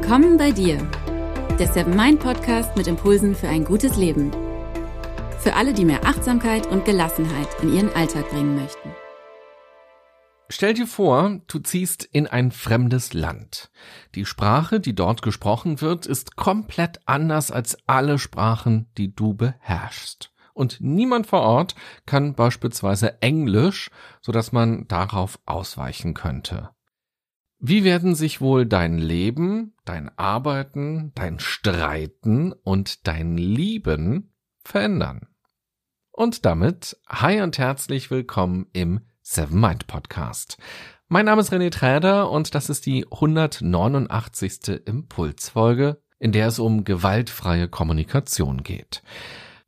Willkommen bei dir, der Seven Mind Podcast mit Impulsen für ein gutes Leben. Für alle, die mehr Achtsamkeit und Gelassenheit in ihren Alltag bringen möchten. Stell dir vor, du ziehst in ein fremdes Land. Die Sprache, die dort gesprochen wird, ist komplett anders als alle Sprachen, die du beherrschst. Und niemand vor Ort kann beispielsweise Englisch, so dass man darauf ausweichen könnte. Wie werden sich wohl dein Leben, dein Arbeiten, dein Streiten und dein Lieben verändern? Und damit hi und herzlich willkommen im Seven Mind Podcast. Mein Name ist René Träder und das ist die 189. Impulsfolge, in der es um gewaltfreie Kommunikation geht.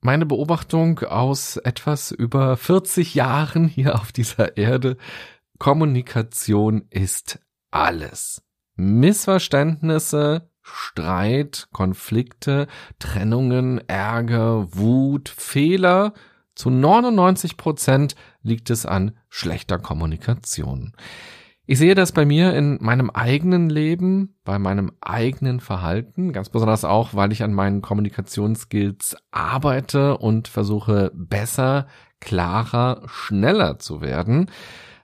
Meine Beobachtung aus etwas über 40 Jahren hier auf dieser Erde, Kommunikation ist alles. Missverständnisse, Streit, Konflikte, Trennungen, Ärger, Wut, Fehler. Zu 99 Prozent liegt es an schlechter Kommunikation. Ich sehe das bei mir in meinem eigenen Leben, bei meinem eigenen Verhalten, ganz besonders auch, weil ich an meinen Kommunikationsskills arbeite und versuche besser, klarer, schneller zu werden.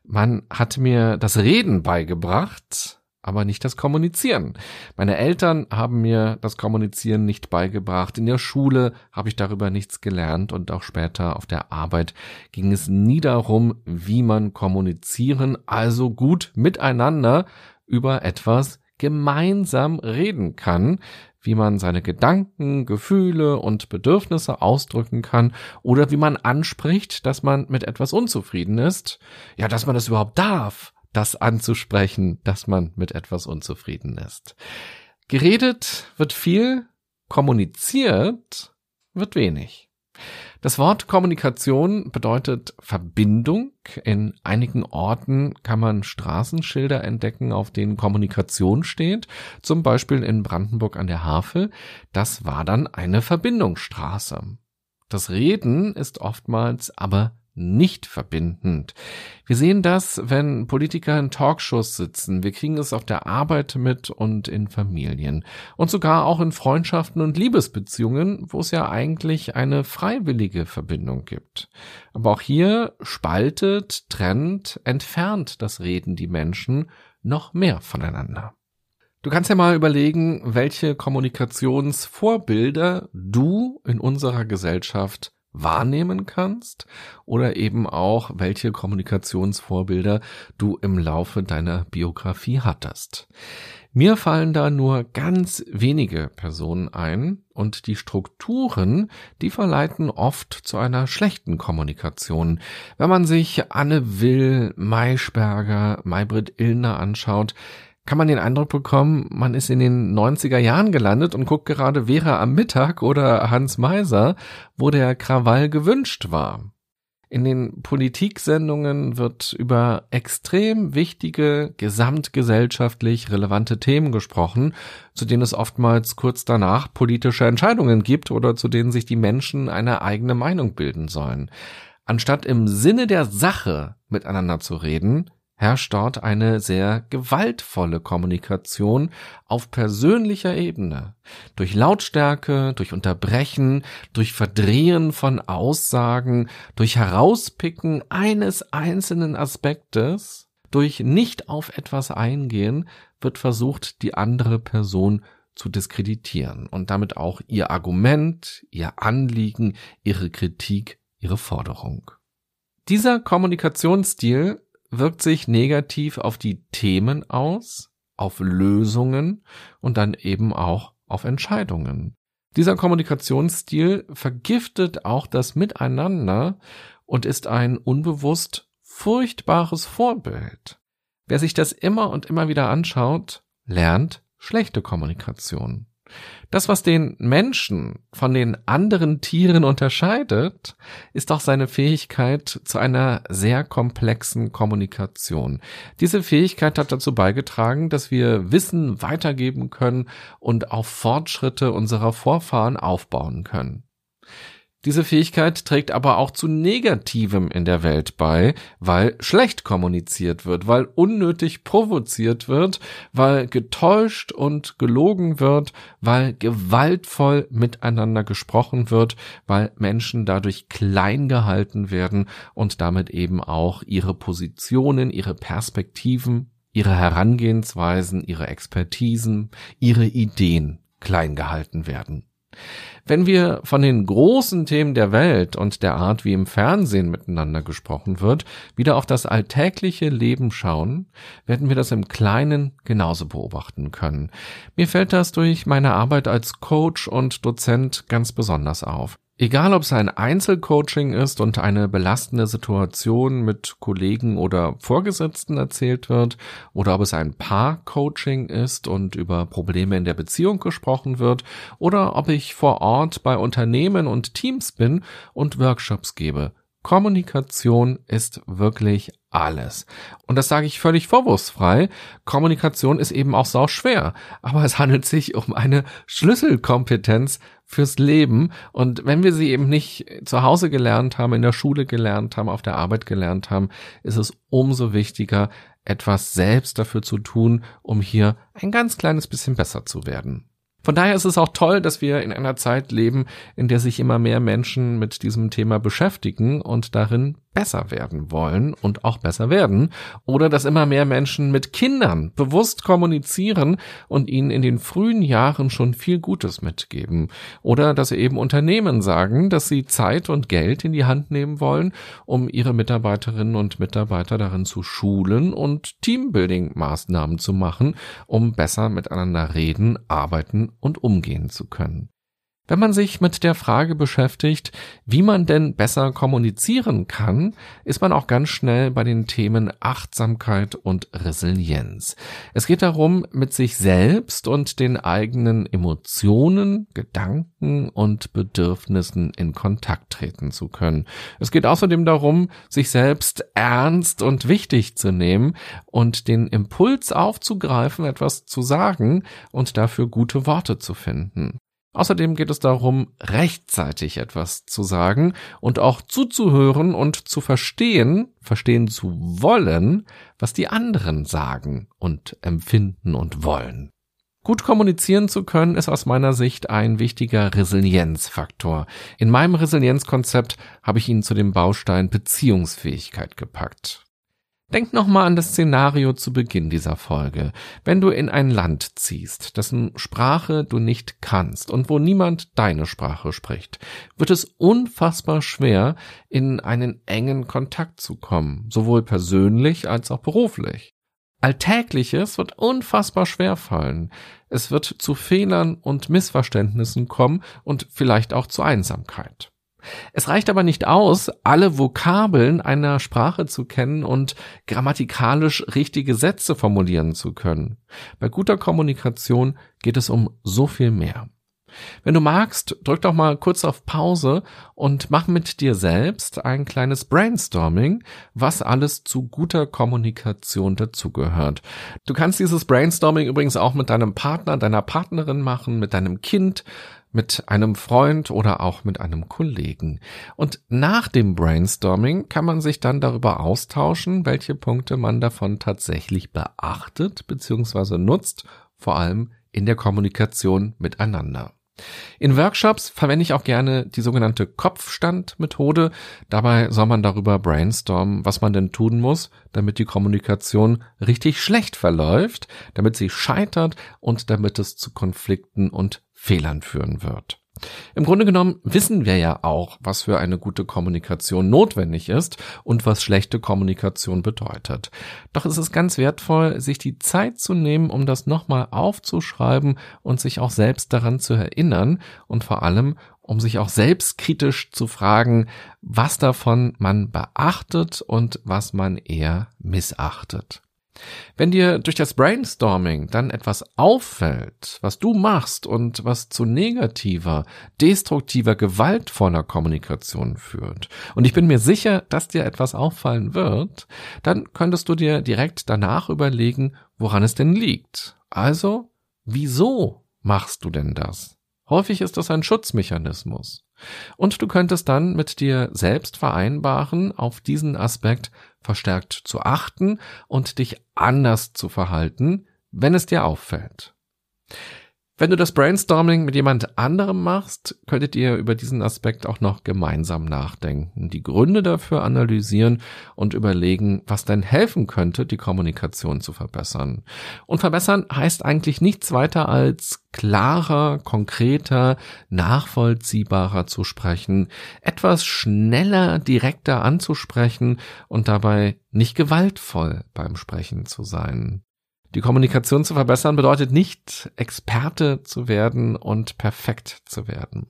Man hat mir das Reden beigebracht, aber nicht das Kommunizieren. Meine Eltern haben mir das Kommunizieren nicht beigebracht. In der Schule habe ich darüber nichts gelernt und auch später auf der Arbeit ging es nie darum, wie man kommunizieren, also gut miteinander über etwas gemeinsam reden kann, wie man seine Gedanken, Gefühle und Bedürfnisse ausdrücken kann oder wie man anspricht, dass man mit etwas unzufrieden ist, ja, dass man das überhaupt darf, das anzusprechen, dass man mit etwas unzufrieden ist. Geredet wird viel, kommuniziert wird wenig. Das Wort Kommunikation bedeutet Verbindung. In einigen Orten kann man Straßenschilder entdecken, auf denen Kommunikation steht. Zum Beispiel in Brandenburg an der Havel. Das war dann eine Verbindungsstraße. Das Reden ist oftmals aber nicht verbindend. Wir sehen das, wenn Politiker in Talkshows sitzen. Wir kriegen es auf der Arbeit mit und in Familien. Und sogar auch in Freundschaften und Liebesbeziehungen, wo es ja eigentlich eine freiwillige Verbindung gibt. Aber auch hier spaltet, trennt, entfernt das Reden die Menschen noch mehr voneinander. Du kannst ja mal überlegen, welche Kommunikationsvorbilder du in unserer Gesellschaft wahrnehmen kannst oder eben auch, welche Kommunikationsvorbilder du im Laufe deiner Biografie hattest. Mir fallen da nur ganz wenige Personen ein und die Strukturen, die verleiten oft zu einer schlechten Kommunikation. Wenn man sich Anne Will, Maischberger, Maybrit Illner anschaut, kann man den Eindruck bekommen, man ist in den 90er Jahren gelandet und guckt gerade Vera am Mittag oder Hans Meiser, wo der Krawall gewünscht war. In den Politiksendungen wird über extrem wichtige, gesamtgesellschaftlich relevante Themen gesprochen, zu denen es oftmals kurz danach politische Entscheidungen gibt oder zu denen sich die Menschen eine eigene Meinung bilden sollen. Anstatt im Sinne der Sache miteinander zu reden, herrscht dort eine sehr gewaltvolle Kommunikation auf persönlicher Ebene. Durch Lautstärke, durch Unterbrechen, durch Verdrehen von Aussagen, durch Herauspicken eines einzelnen Aspektes, durch nicht auf etwas eingehen, wird versucht, die andere Person zu diskreditieren und damit auch ihr Argument, ihr Anliegen, ihre Kritik, ihre Forderung. Dieser Kommunikationsstil wirkt sich negativ auf die Themen aus, auf Lösungen und dann eben auch auf Entscheidungen. Dieser Kommunikationsstil vergiftet auch das Miteinander und ist ein unbewusst furchtbares Vorbild. Wer sich das immer und immer wieder anschaut, lernt schlechte Kommunikation. Das, was den Menschen von den anderen Tieren unterscheidet, ist auch seine Fähigkeit zu einer sehr komplexen Kommunikation. Diese Fähigkeit hat dazu beigetragen, dass wir Wissen weitergeben können und auf Fortschritte unserer Vorfahren aufbauen können. Diese Fähigkeit trägt aber auch zu Negativem in der Welt bei, weil schlecht kommuniziert wird, weil unnötig provoziert wird, weil getäuscht und gelogen wird, weil gewaltvoll miteinander gesprochen wird, weil Menschen dadurch klein gehalten werden und damit eben auch ihre Positionen, ihre Perspektiven, ihre Herangehensweisen, ihre Expertisen, ihre Ideen klein gehalten werden. Wenn wir von den großen Themen der Welt und der Art, wie im Fernsehen miteinander gesprochen wird, wieder auf das alltägliche Leben schauen, werden wir das im Kleinen genauso beobachten können. Mir fällt das durch meine Arbeit als Coach und Dozent ganz besonders auf. Egal, ob es ein Einzelcoaching ist und eine belastende Situation mit Kollegen oder Vorgesetzten erzählt wird, oder ob es ein Paar-Coaching ist und über Probleme in der Beziehung gesprochen wird, oder ob ich vor Ort bei Unternehmen und Teams bin und Workshops gebe. Kommunikation ist wirklich alles. Und das sage ich völlig vorwurfsfrei. Kommunikation ist eben auch sau schwer. Aber es handelt sich um eine Schlüsselkompetenz fürs Leben. Und wenn wir sie eben nicht zu Hause gelernt haben, in der Schule gelernt haben, auf der Arbeit gelernt haben, ist es umso wichtiger, etwas selbst dafür zu tun, um hier ein ganz kleines bisschen besser zu werden. Von daher ist es auch toll, dass wir in einer Zeit leben, in der sich immer mehr Menschen mit diesem Thema beschäftigen und darin besser werden wollen und auch besser werden. Oder dass immer mehr Menschen mit Kindern bewusst kommunizieren und ihnen in den frühen Jahren schon viel Gutes mitgeben. Oder dass eben Unternehmen sagen, dass sie Zeit und Geld in die Hand nehmen wollen, um ihre Mitarbeiterinnen und Mitarbeiter darin zu schulen und Teambuilding-Maßnahmen zu machen, um besser miteinander reden, arbeiten und umgehen zu können. Wenn man sich mit der Frage beschäftigt, wie man denn besser kommunizieren kann, ist man auch ganz schnell bei den Themen Achtsamkeit und Resilienz. Es geht darum, mit sich selbst und den eigenen Emotionen, Gedanken und Bedürfnissen in Kontakt treten zu können. Es geht außerdem darum, sich selbst ernst und wichtig zu nehmen und den Impuls aufzugreifen, etwas zu sagen und dafür gute Worte zu finden. Außerdem geht es darum, rechtzeitig etwas zu sagen und auch zuzuhören und zu verstehen, verstehen zu wollen, was die anderen sagen und empfinden und wollen. Gut kommunizieren zu können, ist aus meiner Sicht ein wichtiger Resilienzfaktor. In meinem Resilienzkonzept habe ich ihn zu dem Baustein Beziehungsfähigkeit gepackt. Denk nochmal an das Szenario zu Beginn dieser Folge. Wenn du in ein Land ziehst, dessen Sprache du nicht kannst und wo niemand deine Sprache spricht, wird es unfassbar schwer, in einen engen Kontakt zu kommen, sowohl persönlich als auch beruflich. Alltägliches wird unfassbar schwer fallen. Es wird zu Fehlern und Missverständnissen kommen und vielleicht auch zu Einsamkeit. Es reicht aber nicht aus, alle Vokabeln einer Sprache zu kennen und grammatikalisch richtige Sätze formulieren zu können. Bei guter Kommunikation geht es um so viel mehr. Wenn du magst, drück doch mal kurz auf Pause und mach mit dir selbst ein kleines Brainstorming, was alles zu guter Kommunikation dazugehört. Du kannst dieses Brainstorming übrigens auch mit deinem Partner, deiner Partnerin machen, mit deinem Kind, mit einem Freund oder auch mit einem Kollegen. Und nach dem Brainstorming kann man sich dann darüber austauschen, welche Punkte man davon tatsächlich beachtet bzw. nutzt, vor allem in der Kommunikation miteinander. In Workshops verwende ich auch gerne die sogenannte Kopfstandmethode. Dabei soll man darüber brainstormen, was man denn tun muss, damit die Kommunikation richtig schlecht verläuft, damit sie scheitert und damit es zu Konflikten und Fehlern führen wird. Im Grunde genommen wissen wir ja auch, was für eine gute Kommunikation notwendig ist und was schlechte Kommunikation bedeutet. Doch es ist ganz wertvoll, sich die Zeit zu nehmen, um das nochmal aufzuschreiben und sich auch selbst daran zu erinnern und vor allem, um sich auch selbstkritisch zu fragen, was davon man beachtet und was man eher missachtet. Wenn dir durch das Brainstorming dann etwas auffällt, was du machst und was zu negativer, destruktiver, gewaltvoller Kommunikation führt, und ich bin mir sicher, dass dir etwas auffallen wird, dann könntest du dir direkt danach überlegen, woran es denn liegt. Also, wieso machst du denn das? Häufig ist das ein Schutzmechanismus. Und du könntest dann mit dir selbst vereinbaren, auf diesen Aspekt verstärkt zu achten und dich anders zu verhalten, wenn es dir auffällt. Wenn du das Brainstorming mit jemand anderem machst, könntet ihr über diesen Aspekt auch noch gemeinsam nachdenken, die Gründe dafür analysieren und überlegen, was denn helfen könnte, die Kommunikation zu verbessern. Und verbessern heißt eigentlich nichts weiter als klarer, konkreter, nachvollziehbarer zu sprechen, etwas schneller, direkter anzusprechen und dabei nicht gewaltvoll beim Sprechen zu sein. Die Kommunikation zu verbessern bedeutet nicht, Experte zu werden und perfekt zu werden.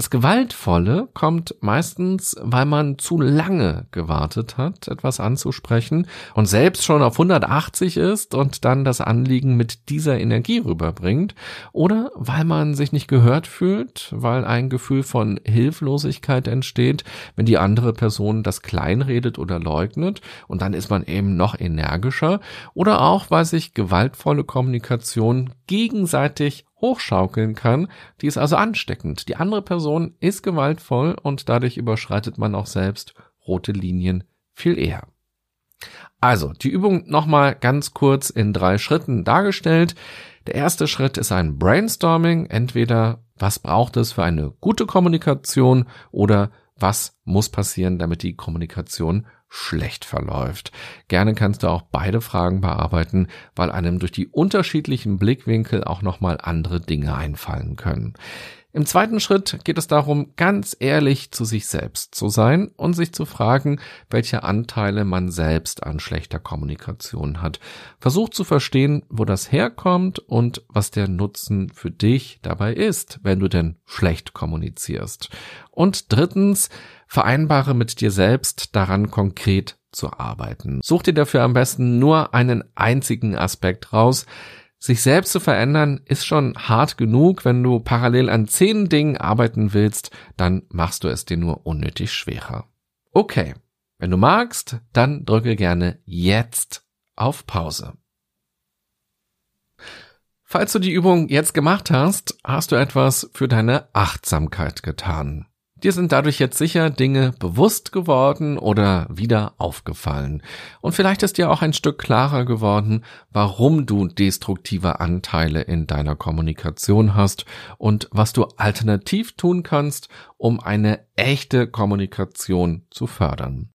Das Gewaltvolle kommt meistens, weil man zu lange gewartet hat, etwas anzusprechen und selbst schon auf 180 ist und dann das Anliegen mit dieser Energie rüberbringt. Oder weil man sich nicht gehört fühlt, weil ein Gefühl von Hilflosigkeit entsteht, wenn die andere Person das kleinredet oder leugnet und dann ist man eben noch energischer. Oder auch weil sich gewaltvolle Kommunikation gegenseitig hochschaukeln kann, die ist also ansteckend. Die andere Person ist gewaltvoll und dadurch überschreitet man auch selbst rote Linien viel eher. Also, die Übung nochmal ganz kurz in drei Schritten dargestellt. Der erste Schritt ist ein Brainstorming. Entweder was braucht es für eine gute Kommunikation oder was muss passieren, damit die Kommunikation schlecht verläuft. Gerne kannst du auch beide Fragen bearbeiten, weil einem durch die unterschiedlichen Blickwinkel auch nochmal andere Dinge einfallen können. Im zweiten Schritt geht es darum, ganz ehrlich zu sich selbst zu sein und sich zu fragen, welche Anteile man selbst an schlechter Kommunikation hat. Versuch zu verstehen, wo das herkommt und was der Nutzen für dich dabei ist, wenn du denn schlecht kommunizierst. Und drittens, vereinbare mit dir selbst daran konkret zu arbeiten. Such dir dafür am besten nur einen einzigen Aspekt raus, sich selbst zu verändern ist schon hart genug. Wenn du parallel an zehn Dingen arbeiten willst, dann machst du es dir nur unnötig schwerer. Okay. Wenn du magst, dann drücke gerne jetzt auf Pause. Falls du die Übung jetzt gemacht hast, hast du etwas für deine Achtsamkeit getan. Dir sind dadurch jetzt sicher Dinge bewusst geworden oder wieder aufgefallen. Und vielleicht ist dir auch ein Stück klarer geworden, warum du destruktive Anteile in deiner Kommunikation hast und was du alternativ tun kannst, um eine echte Kommunikation zu fördern.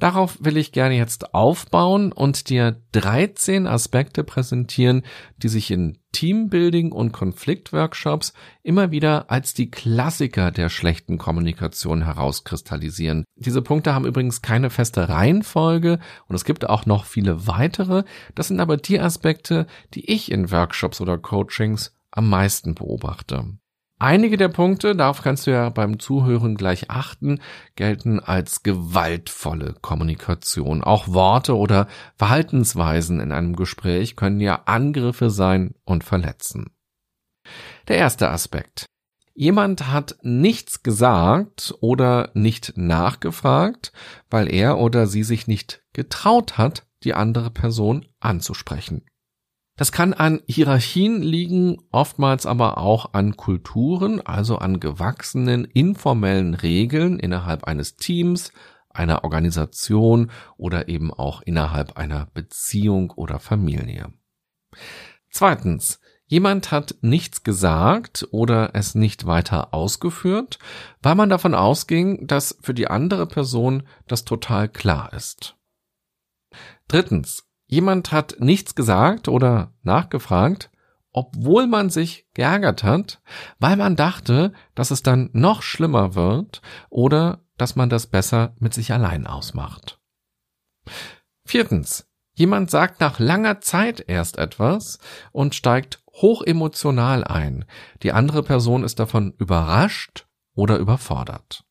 Darauf will ich gerne jetzt aufbauen und dir 13 Aspekte präsentieren, die sich in Teambuilding und Konfliktworkshops immer wieder als die Klassiker der schlechten Kommunikation herauskristallisieren. Diese Punkte haben übrigens keine feste Reihenfolge und es gibt auch noch viele weitere. Das sind aber die Aspekte, die ich in Workshops oder Coachings am meisten beobachte. Einige der Punkte, darauf kannst du ja beim Zuhören gleich achten, gelten als gewaltvolle Kommunikation. Auch Worte oder Verhaltensweisen in einem Gespräch können ja Angriffe sein und verletzen. Der erste Aspekt. Jemand hat nichts gesagt oder nicht nachgefragt, weil er oder sie sich nicht getraut hat, die andere Person anzusprechen. Das kann an Hierarchien liegen, oftmals aber auch an Kulturen, also an gewachsenen informellen Regeln innerhalb eines Teams, einer Organisation oder eben auch innerhalb einer Beziehung oder Familie. Zweitens. Jemand hat nichts gesagt oder es nicht weiter ausgeführt, weil man davon ausging, dass für die andere Person das total klar ist. Drittens. Jemand hat nichts gesagt oder nachgefragt, obwohl man sich geärgert hat, weil man dachte, dass es dann noch schlimmer wird oder dass man das besser mit sich allein ausmacht. Viertens. Jemand sagt nach langer Zeit erst etwas und steigt hochemotional ein. Die andere Person ist davon überrascht oder überfordert.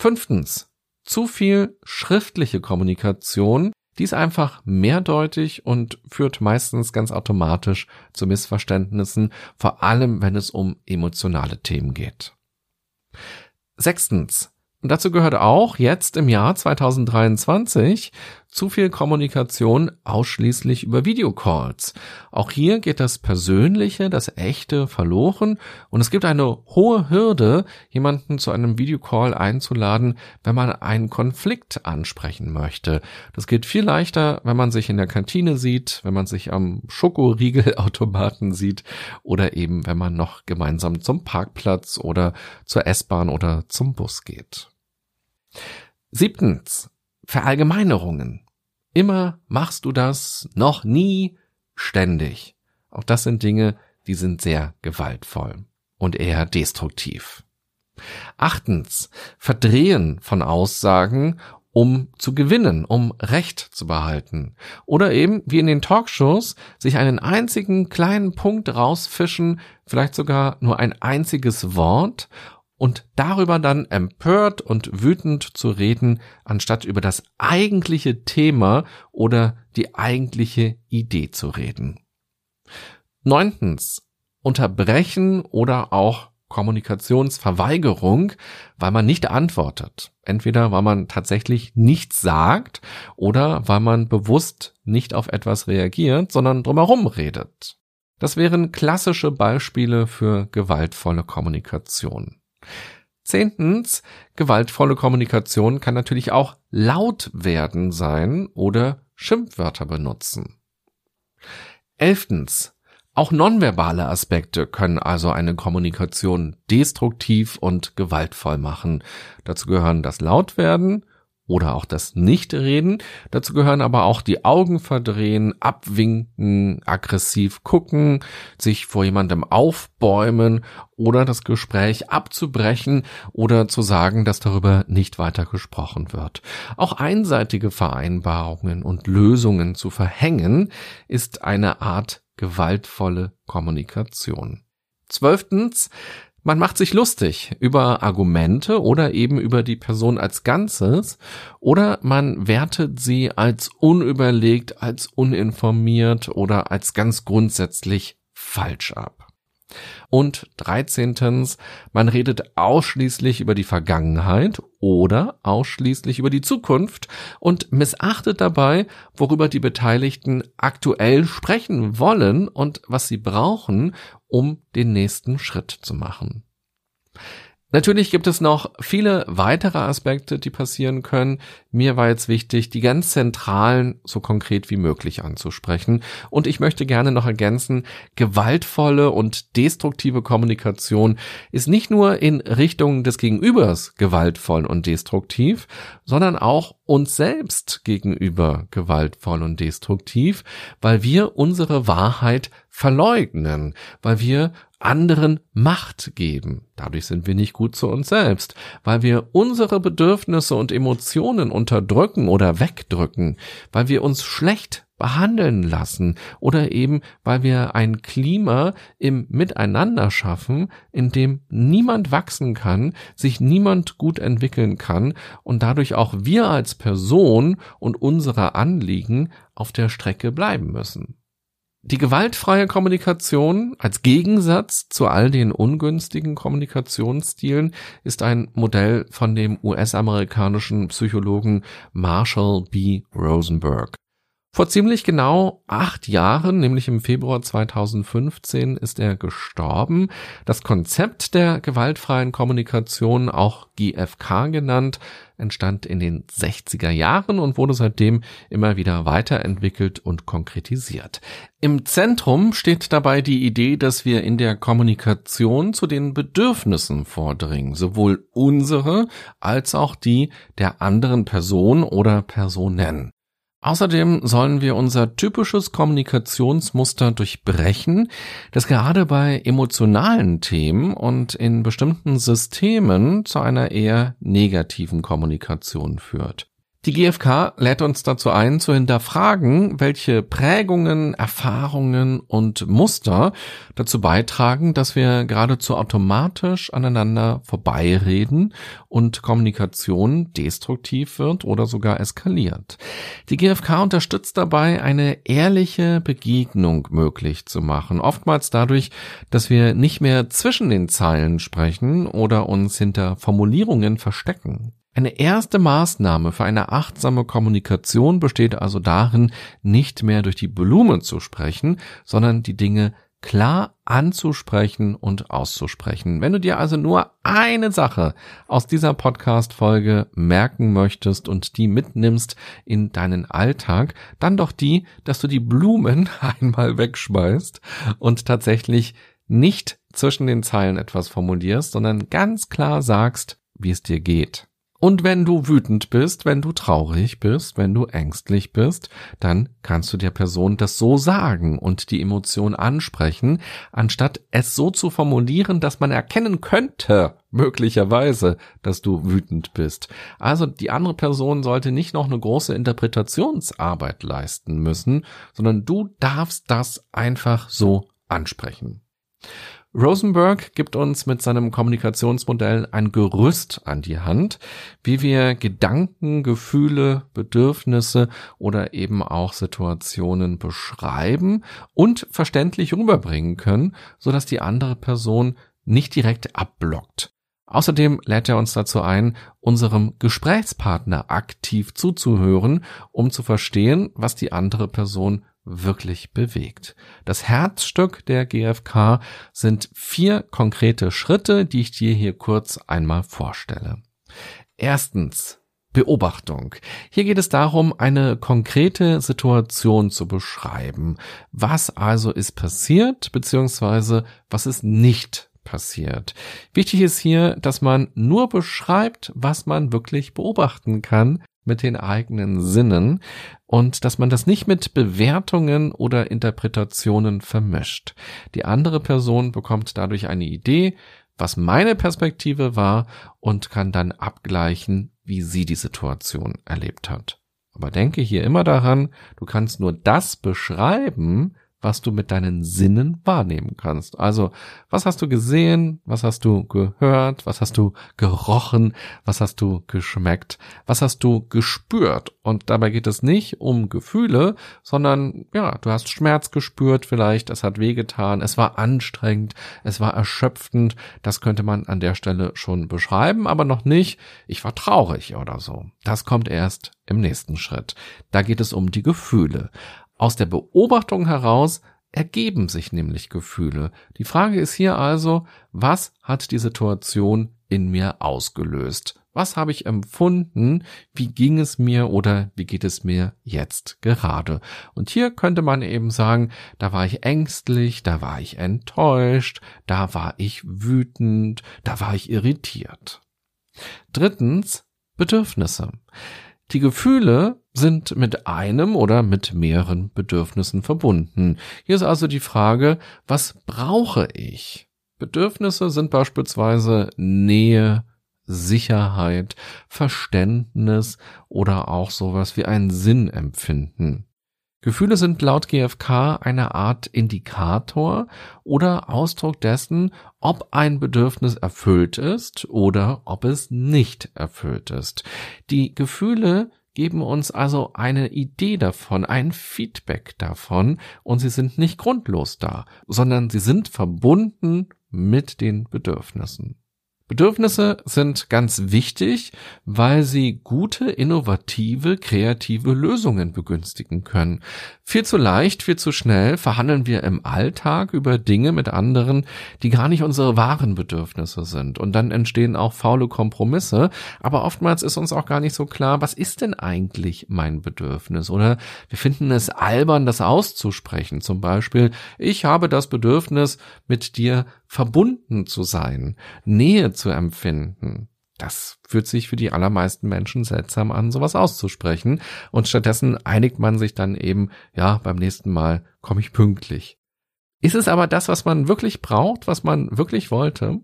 Fünftens. Zu viel schriftliche Kommunikation die ist einfach mehrdeutig und führt meistens ganz automatisch zu Missverständnissen, vor allem wenn es um emotionale Themen geht. Sechstens. Und dazu gehört auch jetzt im Jahr 2023 zu viel Kommunikation ausschließlich über Videocalls. Auch hier geht das Persönliche, das Echte verloren und es gibt eine hohe Hürde, jemanden zu einem Videocall einzuladen, wenn man einen Konflikt ansprechen möchte. Das geht viel leichter, wenn man sich in der Kantine sieht, wenn man sich am Schokoriegelautomaten sieht oder eben wenn man noch gemeinsam zum Parkplatz oder zur S-Bahn oder zum Bus geht. Siebtens. Verallgemeinerungen. Immer machst du das, noch nie, ständig. Auch das sind Dinge, die sind sehr gewaltvoll und eher destruktiv. Achtens. Verdrehen von Aussagen, um zu gewinnen, um Recht zu behalten. Oder eben, wie in den Talkshows, sich einen einzigen kleinen Punkt rausfischen, vielleicht sogar nur ein einziges Wort und darüber dann empört und wütend zu reden, anstatt über das eigentliche Thema oder die eigentliche Idee zu reden. Neuntens. Unterbrechen oder auch Kommunikationsverweigerung, weil man nicht antwortet. Entweder weil man tatsächlich nichts sagt oder weil man bewusst nicht auf etwas reagiert, sondern drumherum redet. Das wären klassische Beispiele für gewaltvolle Kommunikation. Zehntens, gewaltvolle Kommunikation kann natürlich auch laut werden sein oder Schimpfwörter benutzen. Elftens, auch nonverbale Aspekte können also eine Kommunikation destruktiv und gewaltvoll machen. Dazu gehören das Lautwerden, oder auch das Nichtreden. Dazu gehören aber auch die Augen verdrehen, abwinken, aggressiv gucken, sich vor jemandem aufbäumen oder das Gespräch abzubrechen oder zu sagen, dass darüber nicht weiter gesprochen wird. Auch einseitige Vereinbarungen und Lösungen zu verhängen ist eine Art gewaltvolle Kommunikation. Zwölftens, man macht sich lustig über Argumente oder eben über die Person als Ganzes oder man wertet sie als unüberlegt, als uninformiert oder als ganz grundsätzlich falsch ab. Und dreizehntens, man redet ausschließlich über die Vergangenheit oder ausschließlich über die Zukunft und missachtet dabei, worüber die Beteiligten aktuell sprechen wollen und was sie brauchen, um den nächsten Schritt zu machen. Natürlich gibt es noch viele weitere Aspekte, die passieren können. Mir war jetzt wichtig, die ganz zentralen so konkret wie möglich anzusprechen. Und ich möchte gerne noch ergänzen, gewaltvolle und destruktive Kommunikation ist nicht nur in Richtung des Gegenübers gewaltvoll und destruktiv, sondern auch uns selbst gegenüber gewaltvoll und destruktiv, weil wir unsere Wahrheit verleugnen, weil wir anderen Macht geben. Dadurch sind wir nicht gut zu uns selbst, weil wir unsere Bedürfnisse und Emotionen unterdrücken oder wegdrücken, weil wir uns schlecht behandeln lassen oder eben weil wir ein Klima im Miteinander schaffen, in dem niemand wachsen kann, sich niemand gut entwickeln kann und dadurch auch wir als Person und unsere Anliegen auf der Strecke bleiben müssen. Die gewaltfreie Kommunikation als Gegensatz zu all den ungünstigen Kommunikationsstilen ist ein Modell von dem US-amerikanischen Psychologen Marshall B. Rosenberg. Vor ziemlich genau acht Jahren, nämlich im Februar 2015, ist er gestorben. Das Konzept der gewaltfreien Kommunikation, auch GFK genannt, entstand in den 60er Jahren und wurde seitdem immer wieder weiterentwickelt und konkretisiert. Im Zentrum steht dabei die Idee, dass wir in der Kommunikation zu den Bedürfnissen vordringen, sowohl unsere als auch die der anderen Person oder Personen. Außerdem sollen wir unser typisches Kommunikationsmuster durchbrechen, das gerade bei emotionalen Themen und in bestimmten Systemen zu einer eher negativen Kommunikation führt. Die GfK lädt uns dazu ein, zu hinterfragen, welche Prägungen, Erfahrungen und Muster dazu beitragen, dass wir geradezu automatisch aneinander vorbeireden und Kommunikation destruktiv wird oder sogar eskaliert. Die GfK unterstützt dabei, eine ehrliche Begegnung möglich zu machen, oftmals dadurch, dass wir nicht mehr zwischen den Zeilen sprechen oder uns hinter Formulierungen verstecken. Eine erste Maßnahme für eine achtsame Kommunikation besteht also darin, nicht mehr durch die Blumen zu sprechen, sondern die Dinge klar anzusprechen und auszusprechen. Wenn du dir also nur eine Sache aus dieser Podcast-Folge merken möchtest und die mitnimmst in deinen Alltag, dann doch die, dass du die Blumen einmal wegschmeißt und tatsächlich nicht zwischen den Zeilen etwas formulierst, sondern ganz klar sagst, wie es dir geht. Und wenn du wütend bist, wenn du traurig bist, wenn du ängstlich bist, dann kannst du der Person das so sagen und die Emotion ansprechen, anstatt es so zu formulieren, dass man erkennen könnte, möglicherweise, dass du wütend bist. Also die andere Person sollte nicht noch eine große Interpretationsarbeit leisten müssen, sondern du darfst das einfach so ansprechen. Rosenberg gibt uns mit seinem Kommunikationsmodell ein Gerüst an die Hand, wie wir Gedanken, Gefühle, Bedürfnisse oder eben auch Situationen beschreiben und verständlich rüberbringen können, sodass die andere Person nicht direkt abblockt. Außerdem lädt er uns dazu ein, unserem Gesprächspartner aktiv zuzuhören, um zu verstehen, was die andere Person wirklich bewegt. Das Herzstück der GfK sind vier konkrete Schritte, die ich dir hier kurz einmal vorstelle. Erstens, Beobachtung. Hier geht es darum, eine konkrete Situation zu beschreiben. Was also ist passiert, beziehungsweise was ist nicht passiert. Wichtig ist hier, dass man nur beschreibt, was man wirklich beobachten kann mit den eigenen Sinnen und dass man das nicht mit Bewertungen oder Interpretationen vermischt. Die andere Person bekommt dadurch eine Idee, was meine Perspektive war und kann dann abgleichen, wie sie die Situation erlebt hat. Aber denke hier immer daran, du kannst nur das beschreiben, was du mit deinen Sinnen wahrnehmen kannst. Also, was hast du gesehen? Was hast du gehört? Was hast du gerochen? Was hast du geschmeckt? Was hast du gespürt? Und dabei geht es nicht um Gefühle, sondern, ja, du hast Schmerz gespürt vielleicht, es hat wehgetan, es war anstrengend, es war erschöpfend. Das könnte man an der Stelle schon beschreiben, aber noch nicht, ich war traurig oder so. Das kommt erst im nächsten Schritt. Da geht es um die Gefühle. Aus der Beobachtung heraus ergeben sich nämlich Gefühle. Die Frage ist hier also, was hat die Situation in mir ausgelöst? Was habe ich empfunden? Wie ging es mir oder wie geht es mir jetzt gerade? Und hier könnte man eben sagen, da war ich ängstlich, da war ich enttäuscht, da war ich wütend, da war ich irritiert. Drittens, Bedürfnisse. Die Gefühle sind mit einem oder mit mehreren Bedürfnissen verbunden. Hier ist also die Frage, was brauche ich? Bedürfnisse sind beispielsweise Nähe, Sicherheit, Verständnis oder auch sowas wie ein Sinnempfinden. Gefühle sind laut GfK eine Art Indikator oder Ausdruck dessen, ob ein Bedürfnis erfüllt ist oder ob es nicht erfüllt ist. Die Gefühle geben uns also eine Idee davon, ein Feedback davon und sie sind nicht grundlos da, sondern sie sind verbunden mit den Bedürfnissen. Bedürfnisse sind ganz wichtig, weil sie gute, innovative, kreative Lösungen begünstigen können. Viel zu leicht, viel zu schnell verhandeln wir im Alltag über Dinge mit anderen, die gar nicht unsere wahren Bedürfnisse sind. Und dann entstehen auch faule Kompromisse. Aber oftmals ist uns auch gar nicht so klar, was ist denn eigentlich mein Bedürfnis? Oder wir finden es albern, das auszusprechen. Zum Beispiel, ich habe das Bedürfnis, mit dir verbunden zu sein, Nähe zu empfinden. Das fühlt sich für die allermeisten Menschen seltsam an, sowas auszusprechen. Und stattdessen einigt man sich dann eben, ja, beim nächsten Mal komme ich pünktlich. Ist es aber das, was man wirklich braucht, was man wirklich wollte?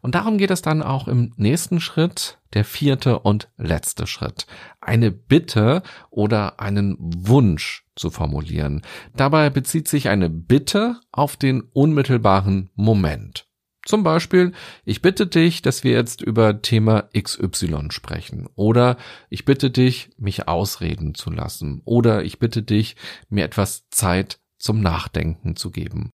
Und darum geht es dann auch im nächsten Schritt, der vierte und letzte Schritt. Eine Bitte oder einen Wunsch zu formulieren. Dabei bezieht sich eine Bitte auf den unmittelbaren Moment. Zum Beispiel, ich bitte dich, dass wir jetzt über Thema XY sprechen. Oder ich bitte dich, mich ausreden zu lassen. Oder ich bitte dich, mir etwas Zeit zum Nachdenken zu geben.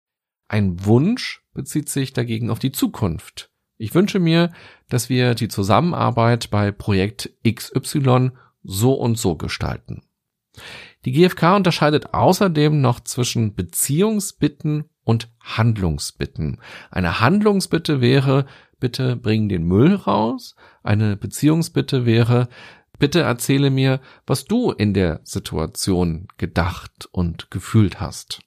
Ein Wunsch bezieht sich dagegen auf die Zukunft. Ich wünsche mir, dass wir die Zusammenarbeit bei Projekt XY so und so gestalten. Die GfK unterscheidet außerdem noch zwischen Beziehungsbitten und Handlungsbitten. Eine Handlungsbitte wäre, bitte bring den Müll raus. Eine Beziehungsbitte wäre, bitte erzähle mir, was du in der Situation gedacht und gefühlt hast.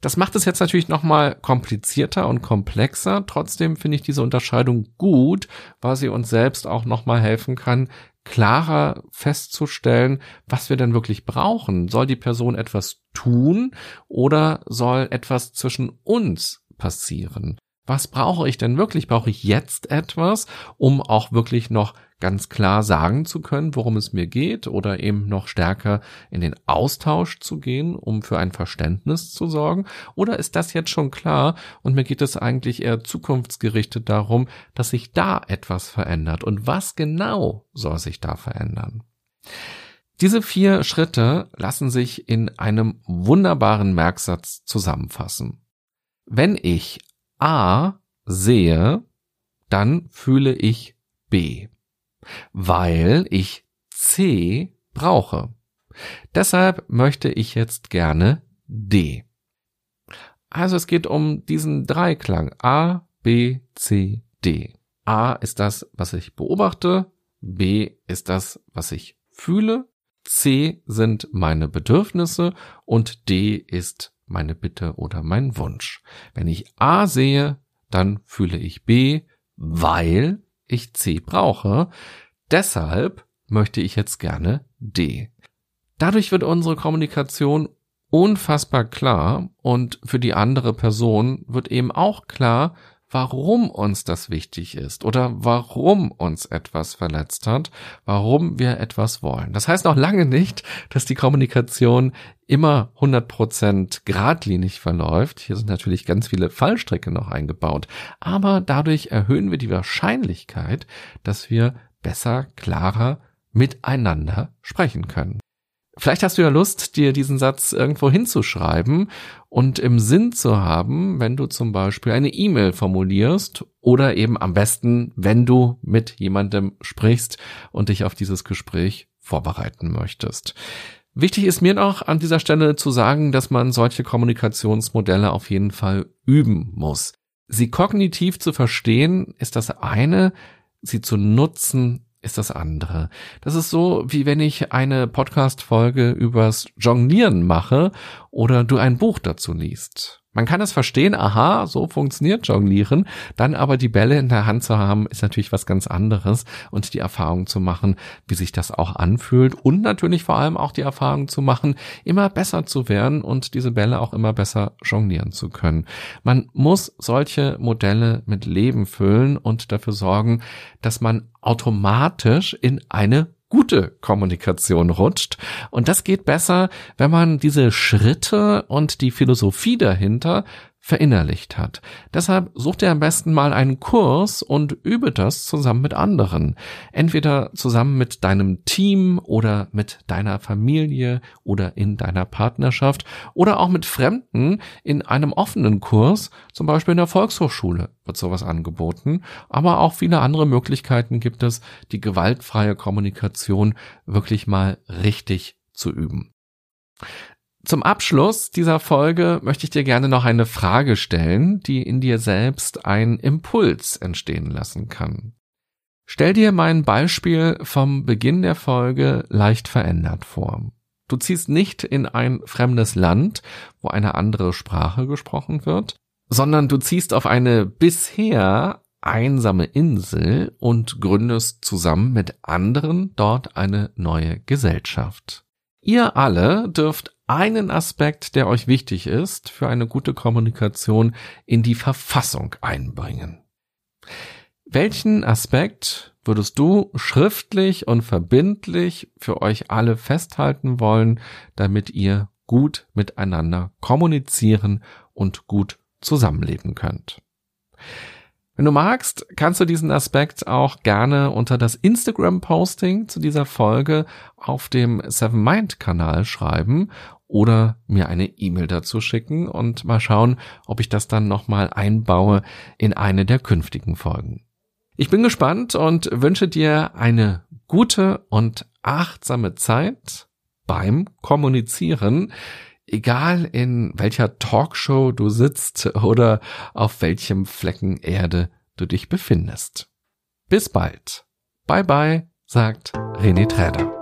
Das macht es jetzt natürlich nochmal komplizierter und komplexer. Trotzdem finde ich diese Unterscheidung gut, weil sie uns selbst auch nochmal helfen kann, klarer festzustellen, was wir denn wirklich brauchen. Soll die Person etwas tun oder soll etwas zwischen uns passieren? Was brauche ich denn wirklich? Brauche ich jetzt etwas, um auch wirklich noch ganz klar sagen zu können, worum es mir geht oder eben noch stärker in den Austausch zu gehen, um für ein Verständnis zu sorgen? Oder ist das jetzt schon klar und mir geht es eigentlich eher zukunftsgerichtet darum, dass sich da etwas verändert und was genau soll sich da verändern? Diese vier Schritte lassen sich in einem wunderbaren Merksatz zusammenfassen. Wenn ich A sehe, dann fühle ich B weil ich C brauche. Deshalb möchte ich jetzt gerne D. Also es geht um diesen Dreiklang A, B, C, D. A ist das, was ich beobachte, B ist das, was ich fühle, C sind meine Bedürfnisse und D ist meine Bitte oder mein Wunsch. Wenn ich A sehe, dann fühle ich B, weil ich C brauche. Deshalb möchte ich jetzt gerne D. Dadurch wird unsere Kommunikation unfassbar klar und für die andere Person wird eben auch klar, warum uns das wichtig ist oder warum uns etwas verletzt hat, warum wir etwas wollen. Das heißt noch lange nicht, dass die Kommunikation immer 100% geradlinig verläuft. Hier sind natürlich ganz viele Fallstricke noch eingebaut. Aber dadurch erhöhen wir die Wahrscheinlichkeit, dass wir besser, klarer miteinander sprechen können. Vielleicht hast du ja Lust, dir diesen Satz irgendwo hinzuschreiben und im Sinn zu haben, wenn du zum Beispiel eine E-Mail formulierst oder eben am besten, wenn du mit jemandem sprichst und dich auf dieses Gespräch vorbereiten möchtest. Wichtig ist mir noch an dieser Stelle zu sagen, dass man solche Kommunikationsmodelle auf jeden Fall üben muss. Sie kognitiv zu verstehen ist das eine, sie zu nutzen ist das andere. Das ist so, wie wenn ich eine Podcast-Folge übers Jonglieren mache oder du ein Buch dazu liest. Man kann es verstehen, aha, so funktioniert Jonglieren, dann aber die Bälle in der Hand zu haben, ist natürlich was ganz anderes und die Erfahrung zu machen, wie sich das auch anfühlt und natürlich vor allem auch die Erfahrung zu machen, immer besser zu werden und diese Bälle auch immer besser jonglieren zu können. Man muss solche Modelle mit Leben füllen und dafür sorgen, dass man automatisch in eine gute Kommunikation rutscht. Und das geht besser, wenn man diese Schritte und die Philosophie dahinter verinnerlicht hat. Deshalb such dir am besten mal einen Kurs und übe das zusammen mit anderen. Entweder zusammen mit deinem Team oder mit deiner Familie oder in deiner Partnerschaft oder auch mit Fremden in einem offenen Kurs, zum Beispiel in der Volkshochschule wird sowas angeboten. Aber auch viele andere Möglichkeiten gibt es, die gewaltfreie Kommunikation wirklich mal richtig zu üben. Zum Abschluss dieser Folge möchte ich dir gerne noch eine Frage stellen, die in dir selbst einen Impuls entstehen lassen kann. Stell dir mein Beispiel vom Beginn der Folge leicht verändert vor. Du ziehst nicht in ein fremdes Land, wo eine andere Sprache gesprochen wird, sondern du ziehst auf eine bisher einsame Insel und gründest zusammen mit anderen dort eine neue Gesellschaft. Ihr alle dürft einen Aspekt, der euch wichtig ist, für eine gute Kommunikation in die Verfassung einbringen. Welchen Aspekt würdest du schriftlich und verbindlich für euch alle festhalten wollen, damit ihr gut miteinander kommunizieren und gut zusammenleben könnt? Wenn du magst, kannst du diesen Aspekt auch gerne unter das Instagram-Posting zu dieser Folge auf dem Seven Mind Kanal schreiben oder mir eine E-Mail dazu schicken und mal schauen, ob ich das dann nochmal einbaue in eine der künftigen Folgen. Ich bin gespannt und wünsche dir eine gute und achtsame Zeit beim Kommunizieren egal in welcher Talkshow du sitzt oder auf welchem Flecken Erde du dich befindest. Bis bald. Bye bye, sagt René Träder.